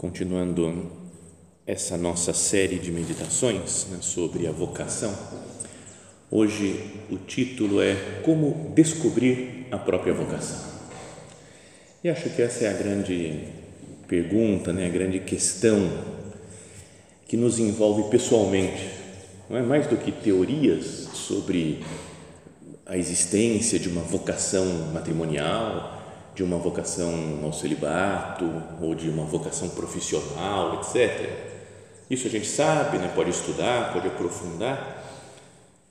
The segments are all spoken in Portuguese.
Continuando essa nossa série de meditações né, sobre a vocação, hoje o título é Como Descobrir a Própria Vocação. E acho que essa é a grande pergunta, né, a grande questão que nos envolve pessoalmente, não é mais do que teorias sobre a existência de uma vocação matrimonial de uma vocação ao celibato ou de uma vocação profissional, etc. Isso a gente sabe, né? pode estudar, pode aprofundar,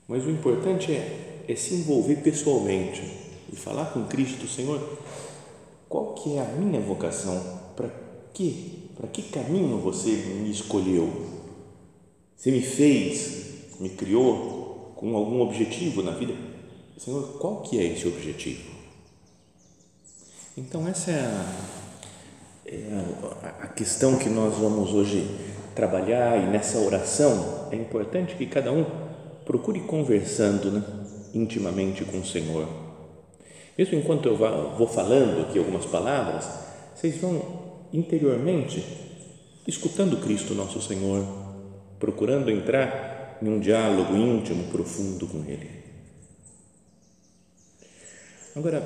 mas o importante é, é se envolver pessoalmente e falar com Cristo, Senhor, qual que é a minha vocação? Para quê? Para que caminho você me escolheu? Você me fez, me criou com algum objetivo na vida? Senhor, qual que é esse objetivo? Então, essa é a, é a, questão que nós vamos hoje trabalhar e nessa oração é importante que cada um procure conversando né, intimamente com o Senhor. Mesmo enquanto eu vou falando aqui algumas palavras, vocês vão interiormente escutando Cristo nosso Senhor, procurando entrar em um diálogo íntimo, profundo com Ele. Agora,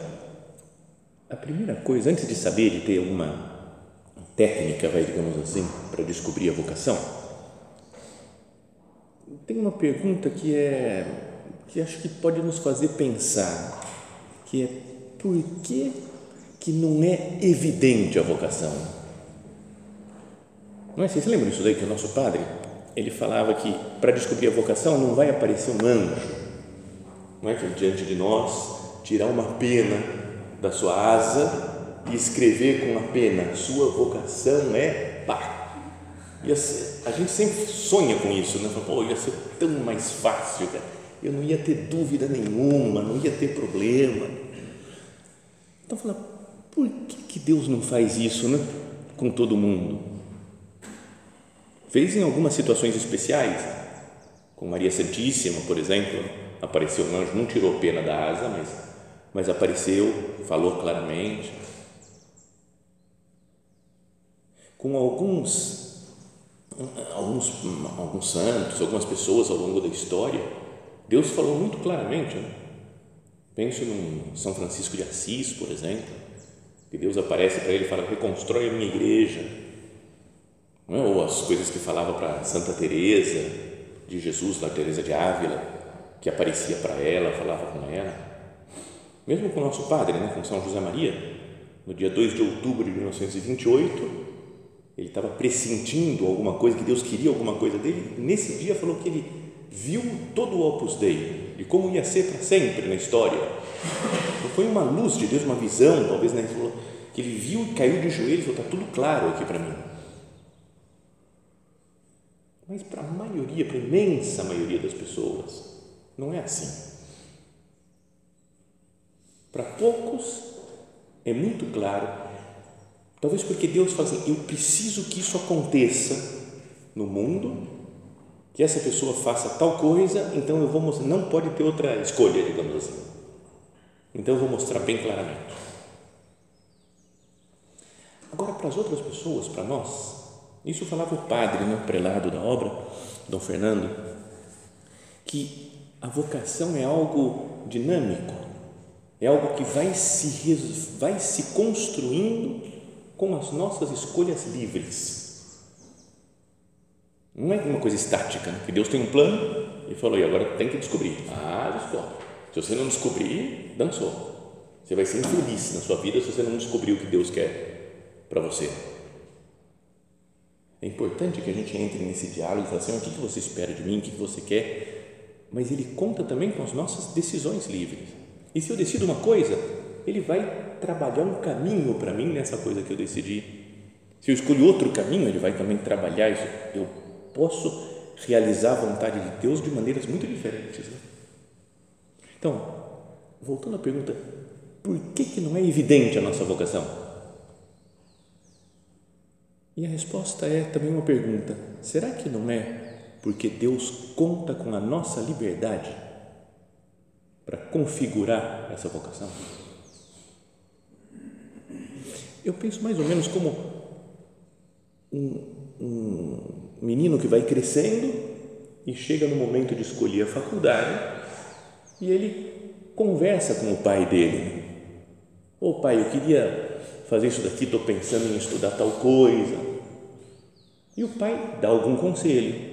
a primeira coisa, antes de saber, de ter alguma técnica, vai, digamos assim, para descobrir a vocação, tem uma pergunta que é que acho que pode nos fazer pensar, que é por que que não é evidente a vocação? Não é? Vocês lembram disso daí que o nosso padre ele falava que para descobrir a vocação não vai aparecer um anjo, não é que diante de nós tirar uma pena da sua asa e escrever com a pena: Sua vocação é pá. Ser, a gente sempre sonha com isso, né? Fala, Pô, ia ser tão mais fácil, cara. eu não ia ter dúvida nenhuma, não ia ter problema. Então, fala, por que, que Deus não faz isso né? com todo mundo? Fez em algumas situações especiais, com Maria Santíssima, por exemplo, apareceu um anjo, não tirou pena da asa, mas mas apareceu, falou claramente. Com alguns, alguns, alguns santos, algumas pessoas ao longo da história, Deus falou muito claramente. Né? Penso em São Francisco de Assis, por exemplo, que Deus aparece para ele e fala: reconstrói a minha igreja. É? Ou as coisas que falava para Santa Teresa de Jesus, da Teresa de Ávila, que aparecia para ela, falava com ela mesmo com o nosso padre, né, com São José Maria, no dia 2 de outubro de 1928, ele estava pressentindo alguma coisa, que Deus queria alguma coisa dele, nesse dia falou que ele viu todo o Opus Dei, de como ia ser para sempre na história. Então, foi uma luz de Deus, uma visão, talvez, né, que ele viu e caiu de joelhos e está tudo claro aqui para mim. Mas para a maioria, para a imensa maioria das pessoas, não é assim. Para poucos é muito claro, talvez porque Deus fala assim: eu preciso que isso aconteça no mundo, que essa pessoa faça tal coisa, então eu vou mostrar, não pode ter outra escolha, digamos assim. Então eu vou mostrar bem claramente. Agora, para as outras pessoas, para nós, isso falava o padre, né, o prelado da obra, Dom Fernando, que a vocação é algo dinâmico, é algo que vai se, vai se construindo com as nossas escolhas livres. Não é uma coisa estática, né? que Deus tem um plano e falou, e agora tem que descobrir. Ah, descobre. Se você não descobrir, dançou. Você vai ser infeliz na sua vida se você não descobrir o que Deus quer para você. É importante que a gente entre nesse diálogo e fale assim, o que você espera de mim, o que você quer, mas ele conta também com as nossas decisões livres. E se eu decido uma coisa, ele vai trabalhar um caminho para mim nessa coisa que eu decidi. Se eu escolho outro caminho, ele vai também trabalhar isso. Eu posso realizar a vontade de Deus de maneiras muito diferentes. Né? Então, voltando à pergunta, por que, que não é evidente a nossa vocação? E a resposta é também uma pergunta: será que não é porque Deus conta com a nossa liberdade para configurar essa vocação? Eu penso mais ou menos como um, um menino que vai crescendo e chega no momento de escolher a faculdade e ele conversa com o pai dele Ô oh, pai, eu queria fazer isso daqui, estou pensando em estudar tal coisa. E o pai dá algum conselho.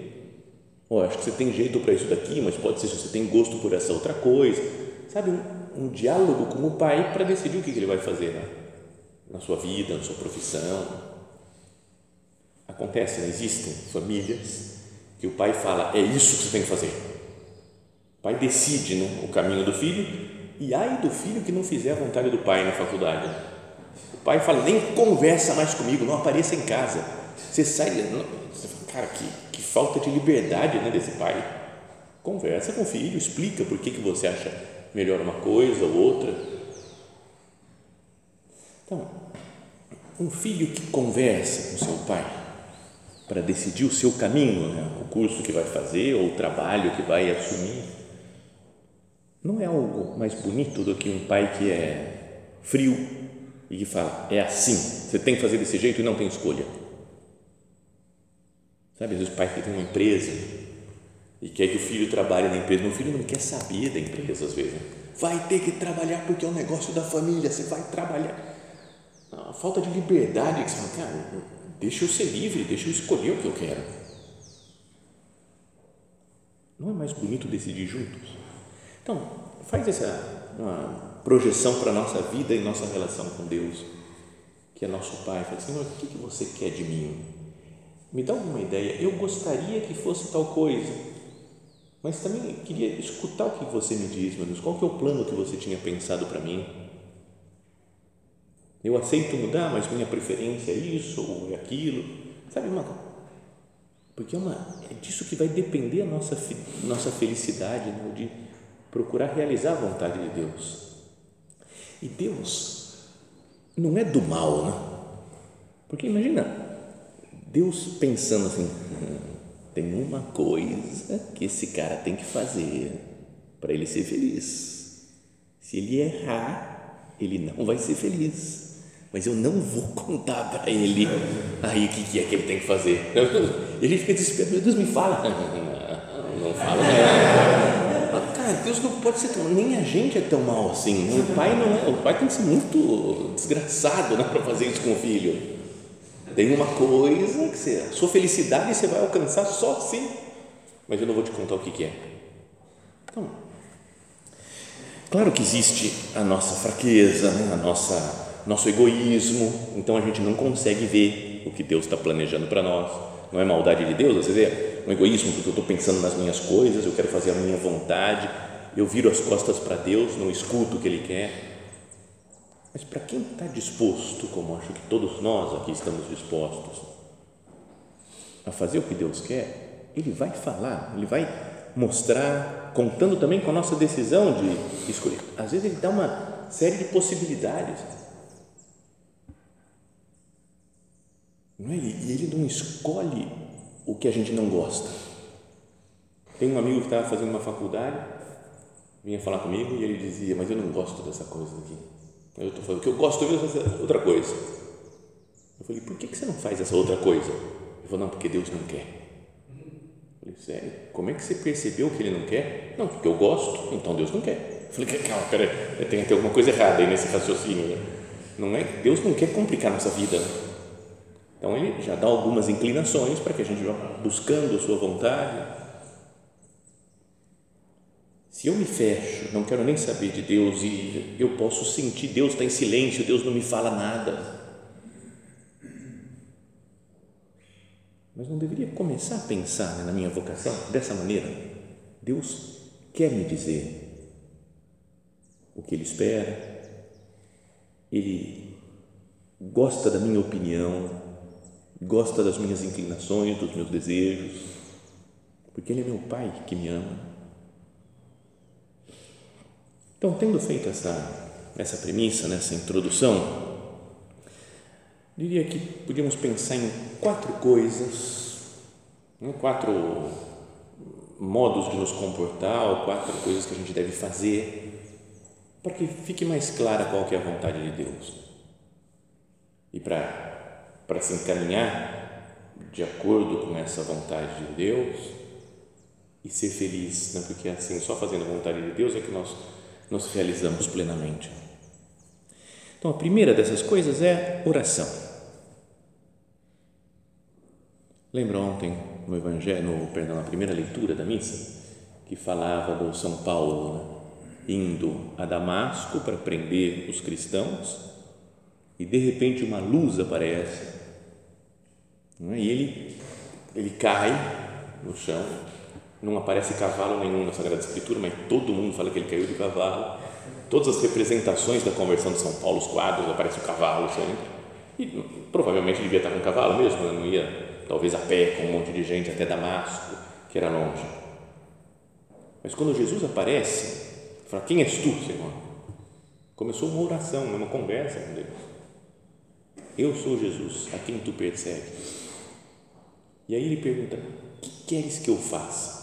Oh, acho que você tem jeito para isso daqui, mas pode ser se você tem gosto por essa outra coisa. Sabe, um, um diálogo com o pai para decidir o que, que ele vai fazer na, na sua vida, na sua profissão. Acontece, né? existem famílias que o pai fala, é isso que você tem que fazer. O pai decide né, o caminho do filho e ai do filho que não fizer a vontade do pai na faculdade. O pai fala, nem conversa mais comigo, não apareça em casa. Você sai, não, cara, que, que falta de liberdade né, desse pai. Conversa com o filho, explica por que, que você acha melhor uma coisa ou outra. Então, um filho que conversa com seu pai para decidir o seu caminho, né, o curso que vai fazer ou o trabalho que vai assumir, não é algo mais bonito do que um pai que é frio e que fala, é assim, você tem que fazer desse jeito e não tem escolha. Sabe, às vezes que tem uma empresa e quer que o filho trabalhe na empresa, o filho não quer saber da empresa às vezes. Né? Vai ter que trabalhar porque é um negócio da família, você vai trabalhar. A falta de liberdade que você fala, cara, deixa eu ser livre, deixa eu escolher o que eu quero. Não é mais bonito decidir juntos? Então, faz essa uma projeção para a nossa vida e nossa relação com Deus, que é nosso Pai. Fala, Senhor, o que, que você quer de mim? Me dá alguma ideia. Eu gostaria que fosse tal coisa, mas também queria escutar o que você me diz, meu Deus. Qual que é o plano que você tinha pensado para mim? Eu aceito mudar, mas minha preferência é isso ou é aquilo. Sabe uma porque é, uma, é disso que vai depender a nossa, nossa felicidade, né? de procurar realizar a vontade de Deus. E Deus não é do mal, né? Porque imagina, Deus pensando assim, hum, tem uma coisa que esse cara tem que fazer para ele ser feliz. Se ele errar, ele não vai ser feliz. Mas eu não vou contar para ele aí o que, que é que ele tem que fazer. E a gente fica desesperado, meu Deus, me fala. Não fala, não. Cara, Deus não pode ser tão, nem a gente é tão mal assim. O pai não é, o pai tem que ser muito desgraçado né, para fazer isso com o filho. Tem uma coisa que você, a sua felicidade você vai alcançar só assim. Mas eu não vou te contar o que, que é. Então, claro que existe a nossa fraqueza, né, a nossa nosso egoísmo, então a gente não consegue ver o que Deus está planejando para nós. Não é maldade de Deus, você vê? um egoísmo, porque eu estou pensando nas minhas coisas, eu quero fazer a minha vontade, eu viro as costas para Deus, não escuto o que Ele quer. Mas para quem está disposto, como acho que todos nós aqui estamos dispostos, a fazer o que Deus quer, Ele vai falar, Ele vai mostrar, contando também com a nossa decisão de escolher. Às vezes Ele dá uma série de possibilidades. Não é? E Ele não escolhe o que a gente não gosta. Tem um amigo que estava fazendo uma faculdade, vinha falar comigo e ele dizia, mas eu não gosto dessa coisa aqui. Eu estou falando, que eu gosto de fazer outra coisa. Eu falei, por que, que você não faz essa outra coisa? Ele falou, não, porque Deus não quer. falei, sério? Como é que você percebeu que ele não quer? Não, porque eu gosto, então Deus não quer. Eu falei, calma, peraí, tem que ter alguma coisa errada aí nesse raciocínio. Né? Não é, Deus não quer complicar nossa vida. Então ele já dá algumas inclinações para que a gente vá buscando a sua vontade. Se eu me fecho, não quero nem saber de Deus e eu posso sentir Deus está em silêncio, Deus não me fala nada. Mas não deveria começar a pensar né, na minha vocação dessa maneira? Deus quer me dizer o que Ele espera, Ele gosta da minha opinião, gosta das minhas inclinações, dos meus desejos, porque Ele é meu Pai que me ama. Então, tendo feito essa, essa premissa, nessa né, introdução, diria que podíamos pensar em quatro coisas, né, quatro modos de nos comportar, ou quatro coisas que a gente deve fazer para que fique mais clara qual que é a vontade de Deus. E para, para se encaminhar de acordo com essa vontade de Deus e ser feliz, né? porque assim, só fazendo a vontade de Deus é que nós nos realizamos plenamente. Então, a primeira dessas coisas é oração. Lembra ontem no Evangelho, no, perdão, na primeira leitura da missa, que falava do São Paulo né? indo a Damasco para prender os cristãos e de repente uma luz aparece né? e ele, ele cai no chão, não aparece cavalo nenhum na Sagrada Escritura, mas todo mundo fala que ele caiu de cavalo. Todas as representações da conversão de São Paulo, os quadros, aparece o cavalo sempre. E provavelmente devia estar com cavalo mesmo, né? não ia talvez a pé, com um monte de gente até Damasco, que era longe. Mas quando Jesus aparece, fala: Quem és tu, Senhor? Começou uma oração, uma conversa com Deus. Eu sou Jesus, a quem tu persegues. E aí ele pergunta: que queres que eu faça?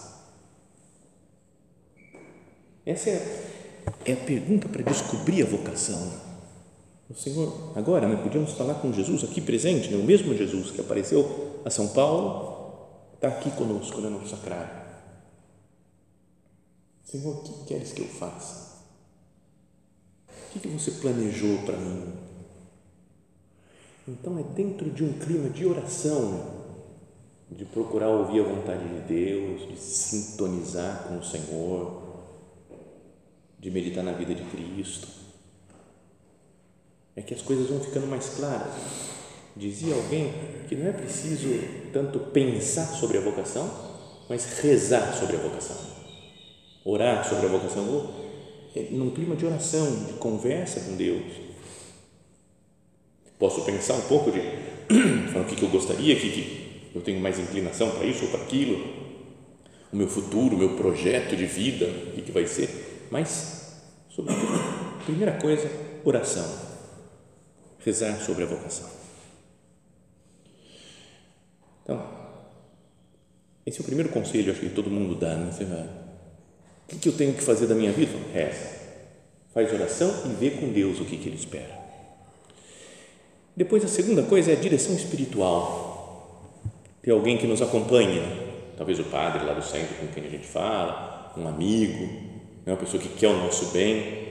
Essa é, é a pergunta para descobrir a vocação o Senhor, agora, né, podíamos falar com Jesus aqui presente, né, o mesmo Jesus que apareceu a São Paulo, está aqui conosco né, no sacrário. Senhor, o que queres que eu faça? O que, que você planejou para mim? Então, é dentro de um clima de oração, de procurar ouvir a vontade de Deus, de sintonizar com o Senhor, de meditar na vida de Cristo é que as coisas vão ficando mais claras. Dizia alguém que não é preciso tanto pensar sobre a vocação, mas rezar sobre a vocação. Orar sobre a vocação, é num clima de oração, de conversa com Deus. Posso pensar um pouco de o que, eu gostaria, que, que eu tenho mais inclinação para isso ou para aquilo, o meu futuro, o meu projeto de vida, o que vai ser, mas, sobretudo, primeira coisa, oração rezar sobre a vocação. Então, esse é o primeiro conselho, acho que todo mundo dá, né? Você o que, que eu tenho que fazer da minha vida? Reza. Faz oração e vê com Deus o que, que Ele espera. Depois, a segunda coisa é a direção espiritual. Ter alguém que nos acompanhe, né? talvez o padre lá do centro com quem a gente fala, um amigo, né? uma pessoa que quer o nosso bem,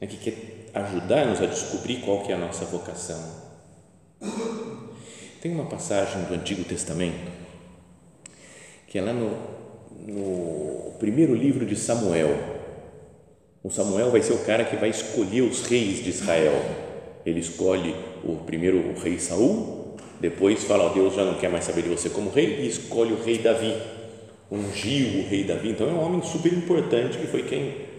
né? que quer ajudar-nos a descobrir qual que é a nossa vocação. Tem uma passagem do Antigo Testamento que é lá no, no primeiro livro de Samuel. O Samuel vai ser o cara que vai escolher os reis de Israel. Ele escolhe o primeiro o rei Saul, depois fala, ó, Deus já não quer mais saber de você como rei e escolhe o rei Davi, ungiu o rei Davi. Então é um homem super importante que foi quem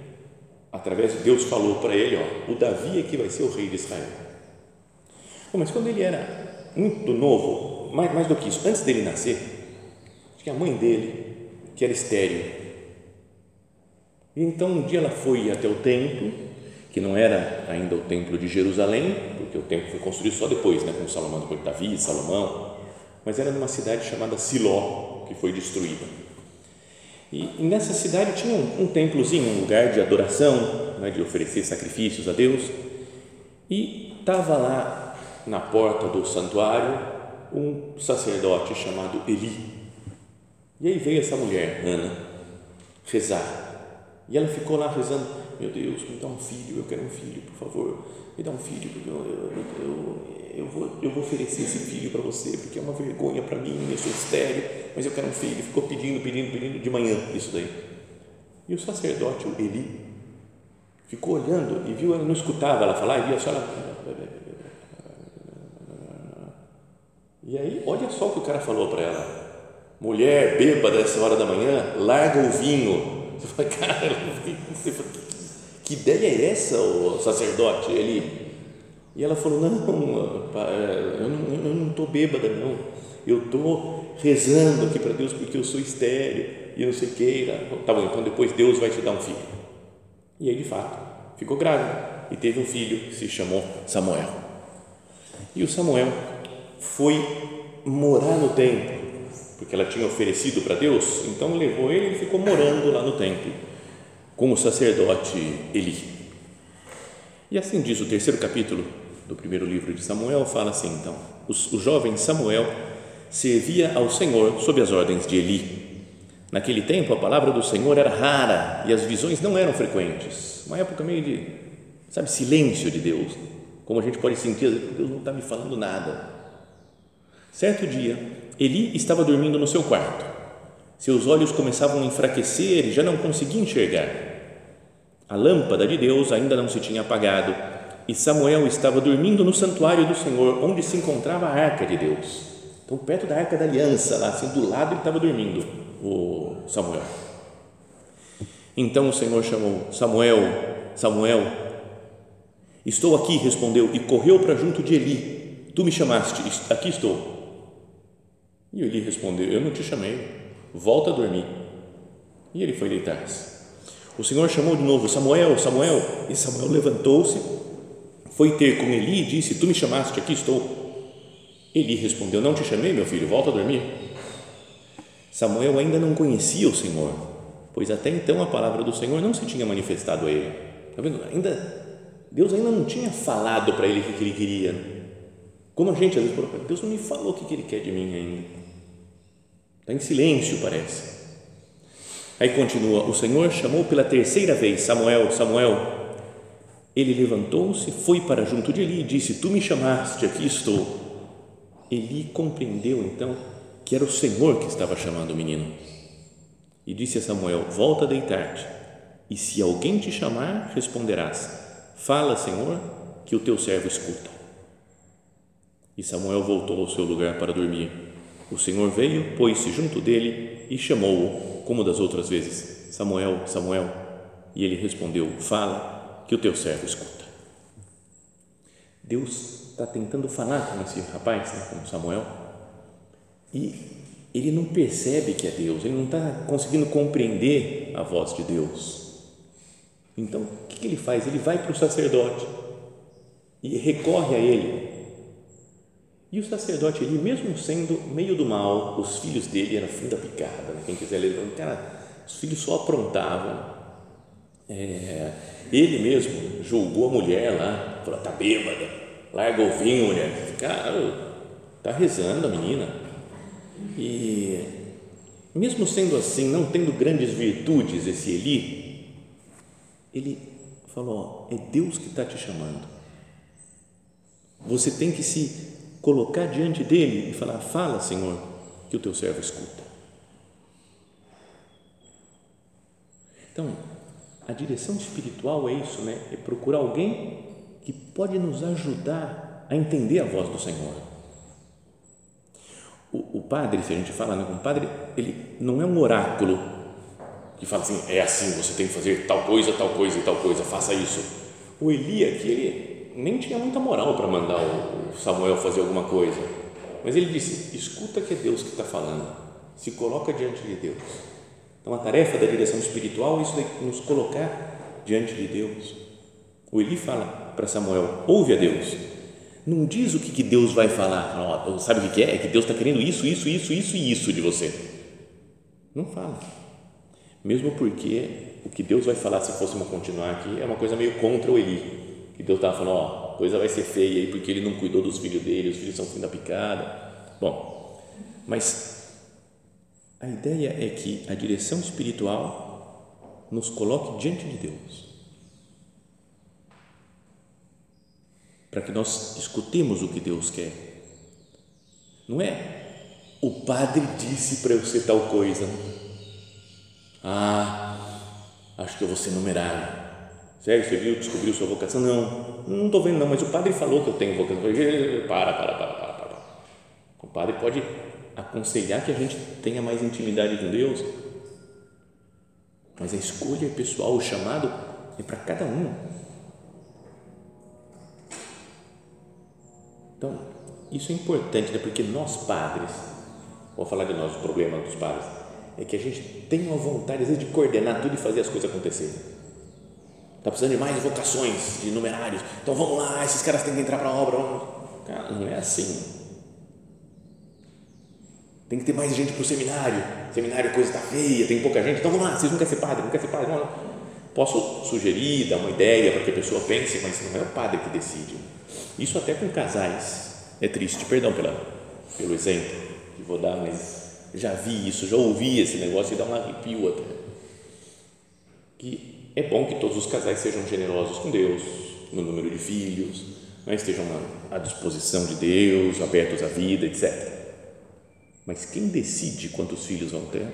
através de Deus falou para ele, ó, o Davi é que vai ser o rei de Israel. Bom, mas quando ele era muito novo, mais, mais do que isso, antes dele nascer, acho que a mãe dele, que era estéril, e então um dia ela foi até o templo, que não era ainda o templo de Jerusalém, porque o templo foi construído só depois, né, com Salomão, depois de Davi, Salomão, mas era numa cidade chamada Siló, que foi destruída. E, e nessa cidade tinha um, um templozinho, um lugar de adoração, né, de oferecer sacrifícios a Deus. E estava lá na porta do santuário um sacerdote chamado Eli. E aí veio essa mulher, Ana, rezar. E ela ficou lá rezando: Meu Deus, me dá um filho, eu quero um filho, por favor, me dá um filho, porque eu, eu, eu, eu vou, eu vou oferecer esse filho para você, porque é uma vergonha para mim, eu sou estéreo, mas eu quero um filho. Ficou pedindo, pedindo, pedindo de manhã isso daí. E o sacerdote, o Eli, ficou olhando e viu, ela não escutava ela falar, e via só ela. E aí, olha só o que o cara falou para ela mulher bêbada essa hora da manhã, larga o vinho. Você fala, cara, que ideia é essa, o sacerdote? Ele, e ela falou, não, eu não estou bêbada, não. Eu estou rezando aqui para Deus porque eu sou estéreo e não sei o que. Tá bom, então depois Deus vai te dar um filho. E aí, de fato, ficou grávida e teve um filho que se chamou Samuel. E o Samuel foi morar no templo porque ela tinha oferecido para Deus, então levou ele e ficou morando lá no templo com o sacerdote Eli. E assim diz o terceiro capítulo do primeiro livro de Samuel, fala assim então, o, o jovem Samuel servia ao Senhor sob as ordens de Eli. Naquele tempo a palavra do Senhor era rara e as visões não eram frequentes, uma época meio de, sabe, silêncio de Deus, como a gente pode sentir, Deus não está me falando nada. Certo dia, Eli estava dormindo no seu quarto. Seus olhos começavam a enfraquecer e já não conseguia enxergar. A lâmpada de Deus ainda não se tinha apagado e Samuel estava dormindo no santuário do Senhor, onde se encontrava a arca de Deus. Então, perto da arca da aliança, lá assim do lado, ele estava dormindo, o Samuel. Então o Senhor chamou: Samuel, Samuel. Estou aqui, respondeu, e correu para junto de Eli. Tu me chamaste, aqui estou. E ele respondeu: Eu não te chamei, volta a dormir. E ele foi deitar-se. O Senhor chamou de novo: Samuel, Samuel. E Samuel levantou-se, foi ter com Eli e disse: Tu me chamaste, aqui estou. Eli respondeu: Não te chamei, meu filho, volta a dormir. Samuel ainda não conhecia o Senhor, pois até então a palavra do Senhor não se tinha manifestado a ele. Está vendo? Ainda, Deus ainda não tinha falado para ele o que ele queria. Como a gente às vezes fala, Deus não me falou o que ele quer de mim ainda. Está em silêncio, parece. Aí continua: O Senhor chamou pela terceira vez Samuel, Samuel. Ele levantou-se, foi para junto de Eli e disse: Tu me chamaste, aqui estou. Eli compreendeu então que era o Senhor que estava chamando o menino. E disse a Samuel: Volta a deitar-te, e se alguém te chamar, responderás: Fala, Senhor, que o teu servo escuta. E Samuel voltou ao seu lugar para dormir. O Senhor veio, pôs-se junto dele e chamou-o, como das outras vezes: Samuel, Samuel. E ele respondeu: Fala, que o teu servo escuta. Deus está tentando falar com esse rapaz, né, com Samuel, e ele não percebe que é Deus, ele não está conseguindo compreender a voz de Deus. Então, o que ele faz? Ele vai para o sacerdote e recorre a ele e o sacerdote ali, mesmo sendo meio do mal, os filhos dele eram fim da picada. Né? Quem quiser ler, os filhos só aprontavam. É, ele mesmo julgou a mulher lá, falou: tá bêbada, larga o vinho, mulher. Cara, tá rezando a menina. E mesmo sendo assim, não tendo grandes virtudes, esse Eli, ele falou: ó, é Deus que está te chamando. Você tem que se colocar diante dele e falar: Fala, Senhor, que o teu servo escuta. Então, a direção espiritual é isso, né? É procurar alguém que pode nos ajudar a entender a voz do Senhor. O, o padre, se a gente fala né, com o padre, ele não é um oráculo que fala assim: é assim, você tem que fazer tal coisa, tal coisa e tal coisa, faça isso. O Eli aqui, ele nem tinha muita moral para mandar o Samuel fazer alguma coisa. Mas ele disse: escuta que é Deus que está falando, se coloca diante de Deus. Então a tarefa da direção espiritual é isso de nos colocar diante de Deus. O Eli fala para Samuel: ouve a Deus. Não diz o que, que Deus vai falar. Oh, sabe o que é? É que Deus está querendo isso, isso, isso, isso e isso de você. Não fala. Mesmo porque o que Deus vai falar, se fôssemos continuar aqui, é uma coisa meio contra o Eli que Deus estava falando, ó, coisa vai ser feia aí porque ele não cuidou dos filhos dele, os filhos são fim da picada. Bom, mas A ideia é que a direção espiritual nos coloque diante de Deus. Para que nós escutemos o que Deus quer. Não é o padre disse para eu ser tal coisa. Ah, acho que eu vou ser numerário. Sério, você viu, descobriu sua vocação? Não, não estou vendo não, mas o padre falou que eu tenho vocação. Para, para, para, para, para. O padre pode aconselhar que a gente tenha mais intimidade com Deus, mas a escolha é pessoal, o chamado é para cada um. Então, isso é importante, né? porque nós padres, vou falar de nós, o problema dos padres, é que a gente tem uma vontade, às vezes, de coordenar tudo e fazer as coisas acontecerem. Está precisando de mais vocações, de numerários. Então vamos lá, esses caras têm que entrar para a obra. Cara, não é assim. Tem que ter mais gente para o seminário. Seminário, coisa está feia, tem pouca gente. Então vamos lá, vocês não querem ser padre, não querem ser padre. Vamos lá. Posso sugerir, dar uma ideia para que a pessoa pense, mas não é o padre que decide. Isso até com casais. É triste, perdão pela, pelo exemplo que vou dar, mas já vi isso, já ouvi esse negócio e dá um arrepio até. Que é bom que todos os casais sejam generosos com Deus, no número de filhos, né, estejam à disposição de Deus, abertos à vida, etc. Mas quem decide quantos filhos vão ter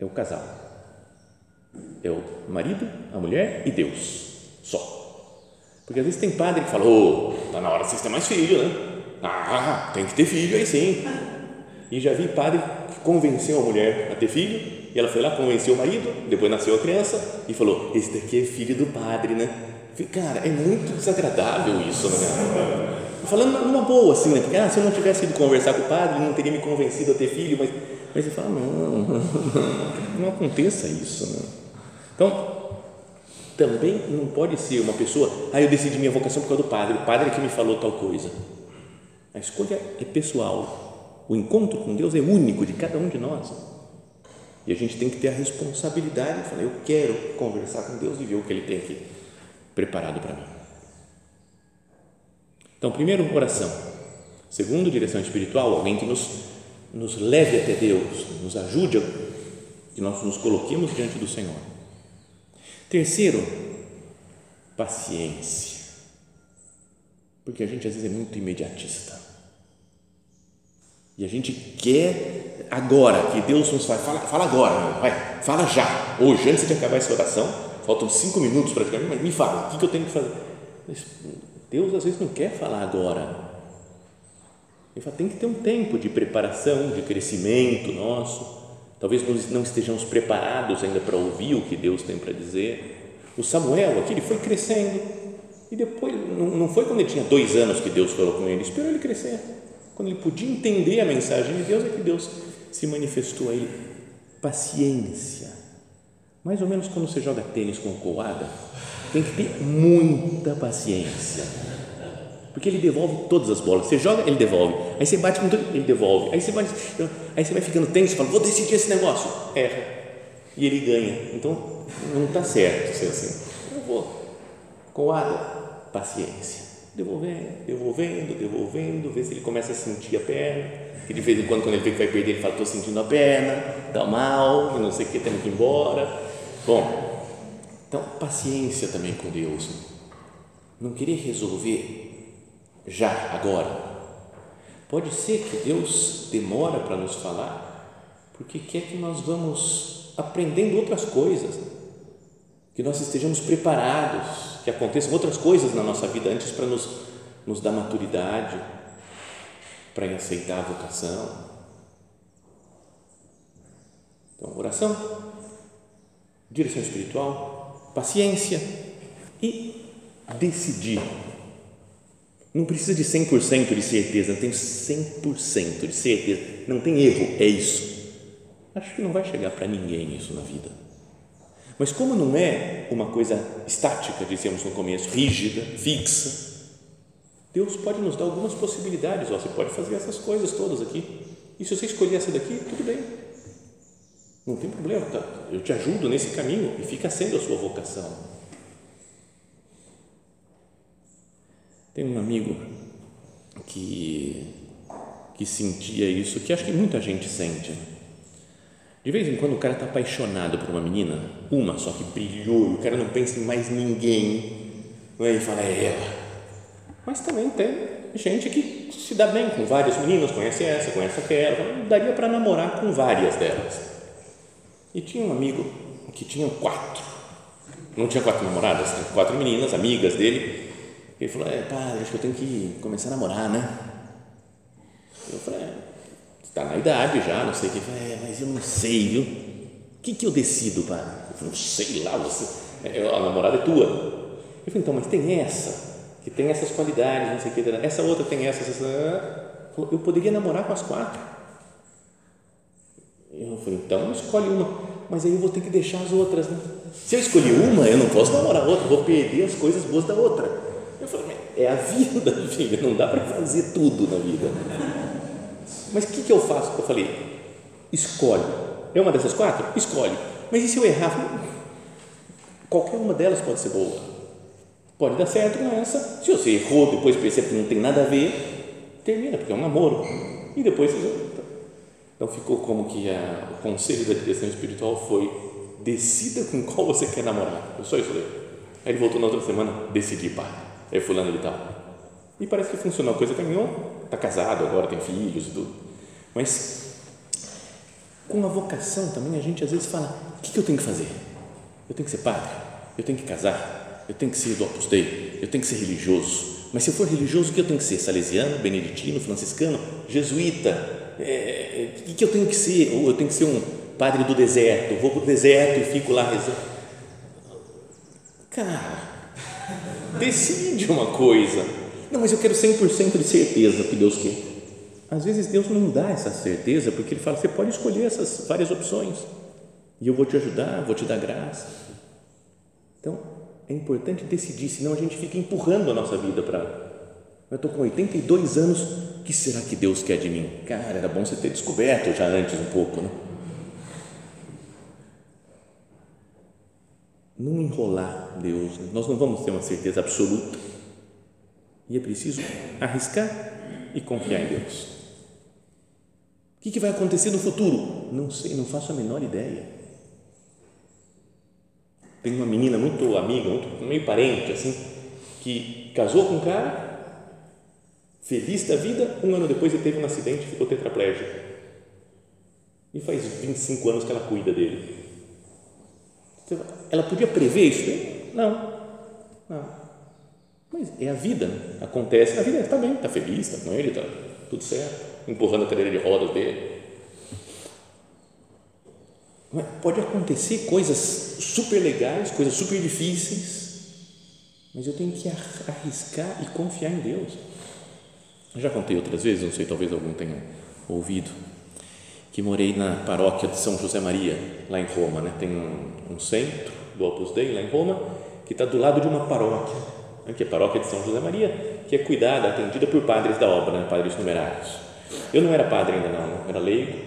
é o casal. É o marido, a mulher e Deus. Só. Porque às vezes tem padre que fala: oh, tá na hora de vocês terem mais filho, né? Ah, tem que ter filho aí sim. E já vi padre que convenceu a mulher a ter filho e ela foi lá, convenceu o marido, depois nasceu a criança e falou: Esse daqui é filho do padre, né? Cara, é muito desagradável isso, né? Falando numa boa, assim, né? Porque ah, se eu não tivesse ido conversar com o padre, não teria me convencido a ter filho, mas, mas você fala: não, não, não aconteça isso, né? Então, também não pode ser uma pessoa, ah, eu decidi minha vocação por causa do padre, o padre que me falou tal coisa. A escolha é pessoal. O encontro com Deus é único de cada um de nós. E a gente tem que ter a responsabilidade de falar, eu quero conversar com Deus e ver o que Ele tem aqui preparado para mim. Então, primeiro, oração. Segundo, direção espiritual, alguém que nos, nos leve até Deus, nos ajude, que nós nos coloquemos diante do Senhor. Terceiro, paciência. Porque a gente às vezes é muito imediatista. E a gente quer agora que Deus nos fale, fala, fala agora, vai, fala já, hoje, antes de acabar essa oração, faltam cinco minutos praticamente, mas me fala, o que, que eu tenho que fazer? Deus às vezes não quer falar agora. Ele fala, tem que ter um tempo de preparação, de crescimento nosso. Talvez não estejamos preparados ainda para ouvir o que Deus tem para dizer. O Samuel aqui, ele foi crescendo. E depois, não foi quando ele tinha dois anos que Deus falou com ele, esperou ele crescer quando ele podia entender a mensagem de Deus, é que Deus se manifestou a ele. Paciência. Mais ou menos quando você joga tênis com coada, tem que ter muita paciência. Porque ele devolve todas as bolas. Você joga, ele devolve. Aí você bate com tudo, ele devolve. Aí você vai, aí você vai ficando tenso e fala, vou decidir esse negócio. Erra. E ele ganha. Então, não está certo ser assim. Eu vou. Coada, paciência devolvendo, devolvendo, devolvendo, ver se ele começa a sentir a perna, e de vez em quando, quando ele vê que vai perder, ele fala, estou sentindo a perna, está mal, não sei o que, temos que ir embora. Bom, então, paciência também com Deus. Não querer resolver já, agora. Pode ser que Deus demora para nos falar, porque quer que nós vamos aprendendo outras coisas, que nós estejamos preparados que aconteçam outras coisas na nossa vida antes para nos, nos dar maturidade, para aceitar a vocação. Então, oração, direção espiritual, paciência e decidir. Não precisa de 100% de certeza, não tem 100% de certeza, não tem erro, é isso. Acho que não vai chegar para ninguém isso na vida. Mas como não é uma coisa estática, dissemos no começo, rígida, fixa, Deus pode nos dar algumas possibilidades. Ó, você pode fazer essas coisas todas aqui. E se você escolher essa daqui, tudo bem. Não tem problema. Tá? Eu te ajudo nesse caminho e fica sendo a sua vocação. Tem um amigo que, que sentia isso, que acho que muita gente sente De vez em quando o cara está apaixonado por uma menina, uma só que brilhou, o cara não pensa em mais ninguém, não é? e fala, é ela. Mas também tem gente que se dá bem com várias meninas, conhece essa, conhece aquela, daria para namorar com várias delas. E tinha um amigo que tinha quatro, não tinha quatro namoradas, tinha quatro meninas, amigas dele. Ele falou: É, padre, acho que eu tenho que começar a namorar, né? Eu falei: é, Está na idade já, não sei o que. É, mas eu não sei, viu? O que, que eu decido, padre? Eu falei: Não sei lá, você, é, a namorada é tua. Eu falei: Então, mas tem essa que tem essas qualidades, não sei o que, essa outra tem essas, essa, eu poderia namorar com as quatro. Eu falei, então escolhe uma, mas aí eu vou ter que deixar as outras, né? Se eu escolher uma, eu não posso namorar outra, vou perder as coisas boas da outra. Eu falei, é a vida, filha, não dá para fazer tudo na vida. Mas o que, que eu faço? Eu falei, escolhe. É uma dessas quatro? Escolhe. Mas e se eu errar? Qualquer uma delas pode ser boa. Pode dar certo com essa. Se você errou, depois percebe que não tem nada a ver, termina, porque é um namoro. E depois você. Então ficou como que a, o conselho da direção espiritual foi: decida com qual você quer namorar. Eu só isso aí. Aí ele voltou na outra semana, decidi, pai. Aí fulano de tal. E parece que funcionou, a coisa caminhou. Está casado agora, tem filhos e tudo. Mas com a vocação também a gente às vezes fala: o que, que eu tenho que fazer? Eu tenho que ser padre? Eu tenho que casar? eu tenho que ser do Opus Dei, eu tenho que ser religioso. Mas se eu for religioso, o que eu tenho que ser? Salesiano, beneditino, franciscano, jesuíta? É, é, o que eu tenho que ser? Ou eu tenho que ser um padre do deserto, vou para o deserto e fico lá rezando. Cara, decide uma coisa. Não, mas eu quero 100% de certeza que Deus quer. Às vezes Deus não dá essa certeza, porque Ele fala, você pode escolher essas várias opções. E eu vou te ajudar, vou te dar graça. Então, é importante decidir, senão a gente fica empurrando a nossa vida para. Eu estou com 82 anos, o que será que Deus quer de mim? Cara, era bom você ter descoberto já antes um pouco, né? Não enrolar Deus, nós não vamos ter uma certeza absoluta e é preciso arriscar e confiar em Deus. O que, que vai acontecer no futuro? Não sei, não faço a menor ideia tem uma menina muito amiga, muito, meio parente, assim, que casou com um cara, feliz da vida, um ano depois ele teve um acidente e ficou tetraplégico. E faz 25 anos que ela cuida dele. Ela podia prever isso? Não. Não. Mas é a vida, né? acontece, a vida está bem, está feliz, está com ele, está tudo certo, empurrando a cadeira de rodas dele Pode acontecer coisas super legais, coisas super difíceis, mas eu tenho que arriscar e confiar em Deus. Já contei outras vezes, não sei, talvez algum tenha ouvido, que morei na paróquia de São José Maria, lá em Roma. Né? Tem um, um centro do Opus Dei, lá em Roma, que está do lado de uma paróquia, né? que é a paróquia de São José Maria, que é cuidada, atendida por padres da obra, né? padres numerários. Eu não era padre ainda, não, era leigo,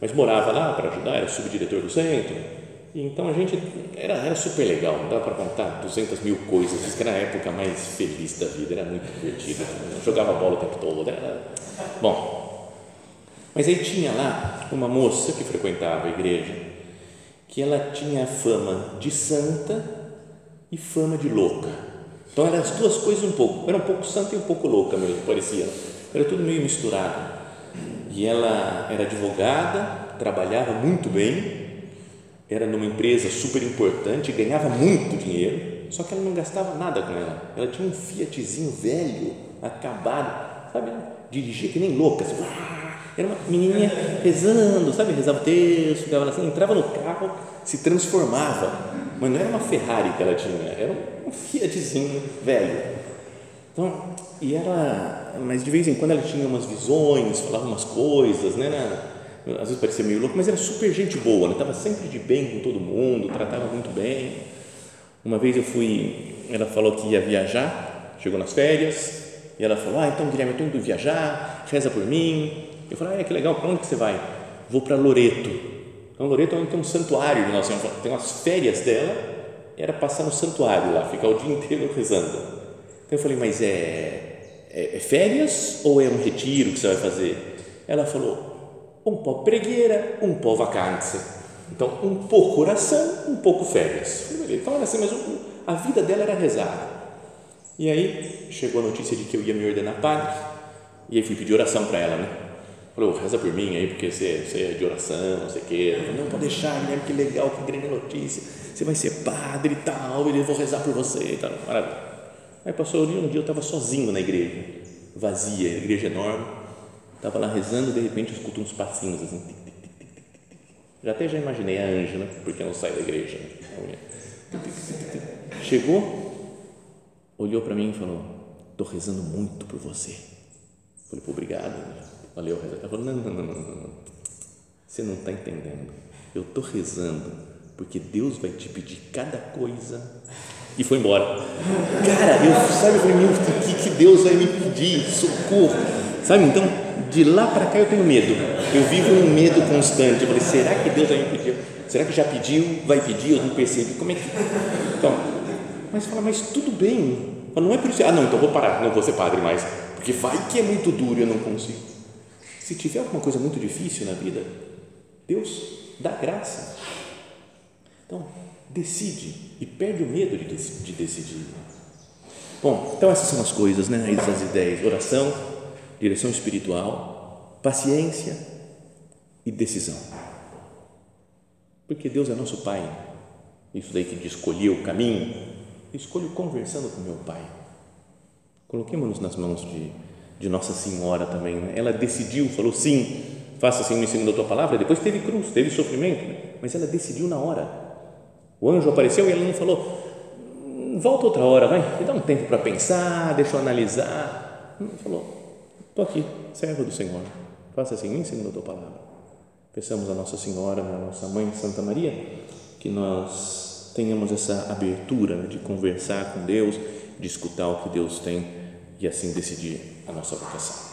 mas morava lá para ajudar, era subdiretor do centro. Então a gente era, era super legal, não dava para contar 200 mil coisas. Que era a época mais feliz da vida, era muito divertido. Jogava bola o tempo todo. Era, bom, mas aí tinha lá uma moça que frequentava a igreja que ela tinha fama de santa e fama de louca. Então eram as duas coisas um pouco, era um pouco santa e um pouco louca mesmo, parecia. Era tudo meio misturado e ela era advogada, trabalhava muito bem, era numa empresa super importante, ganhava muito dinheiro, só que ela não gastava nada com ela. Ela tinha um Fiatzinho velho, acabado, sabe? Dirigia que nem louca, assim, era uma menininha rezando, sabe? Rezava o texto, ficava assim, entrava no carro, se transformava, mas não era uma Ferrari que ela tinha, era um Fiatzinho velho. Então, e era, mas de vez em quando ela tinha umas visões, falava umas coisas, né? Às vezes parecia meio louco, mas era super gente boa, né? Estava sempre de bem com todo mundo, tratava muito bem. Uma vez eu fui, ela falou que ia viajar, chegou nas férias, e ela falou: Ah, então Guilherme, eu estou indo viajar, reza por mim. Eu falei: Ah, que legal, para onde que você vai? Vou para Loreto. Então, Loreto é tem um santuário de Nossa tem umas férias dela, era passar no santuário lá, ficar o dia inteiro rezando. Eu falei, mas é, é, é férias ou é um retiro que você vai fazer? Ela falou, um po' preghiera, um po' vacanze. Então, um pouco oração, um pouco férias. Então, era assim, mas a vida dela era rezar. E aí chegou a notícia de que eu ia me ordenar padre, e aí fui pedir oração para ela, né? Falou, reza por mim aí, porque você, você é de oração, não sei o quê. Falei, não, pode deixar, Guilherme, que legal, que grande notícia. Você vai ser padre e tal, e eu vou rezar por você e tal. Maravilha. Aí passou um dia eu estava sozinho na igreja, vazia, igreja enorme. Estava lá rezando, de repente eu escuto uns passinhos assim. Tic, tic, tic, já até já imaginei a Ângela, porque não sai da igreja. Né? Chegou, olhou para mim e falou: Estou rezando muito por você. Falei: Obrigado. Valeu, Ela falou: não, não, não, não, não. Você não está entendendo. Eu estou rezando porque Deus vai te pedir cada coisa. E foi embora. Cara, eu sabe, falei: meu, o que, que Deus vai me pedir? Socorro. Sabe, então, de lá para cá eu tenho medo. Eu vivo um medo constante. Eu falei: será que Deus vai me pedir? Será que já pediu? Vai pedir? Eu não percebi. Como é que. Então, mas fala, mas tudo bem. Não é por isso. Ah, não, então vou parar, não vou ser padre mais. Porque vai que é muito duro e eu não consigo. Se tiver alguma coisa muito difícil na vida, Deus dá graça. Então, decide e perde o medo de, de decidir. Bom, então essas são as coisas, né? Essas ideias: oração, direção espiritual, paciência e decisão. Porque Deus é nosso Pai. Isso daí que de escolher o caminho, escolho conversando com meu Pai. Coloquemos-nos nas mãos de de Nossa Senhora também. Né? Ela decidiu, falou sim, faça assim o ensino da tua palavra. Depois teve cruz, teve sofrimento, né? mas ela decidiu na hora. O anjo apareceu e ela não falou, volta outra hora, vai, dá um tempo para pensar, deixa eu analisar. Não, falou, estou aqui, servo do Senhor, faça assim o ensino da tua palavra. Peçamos a Nossa Senhora, a nossa mãe Santa Maria, que nós tenhamos essa abertura de conversar com Deus, de escutar o que Deus tem e assim decidir a nossa vocação.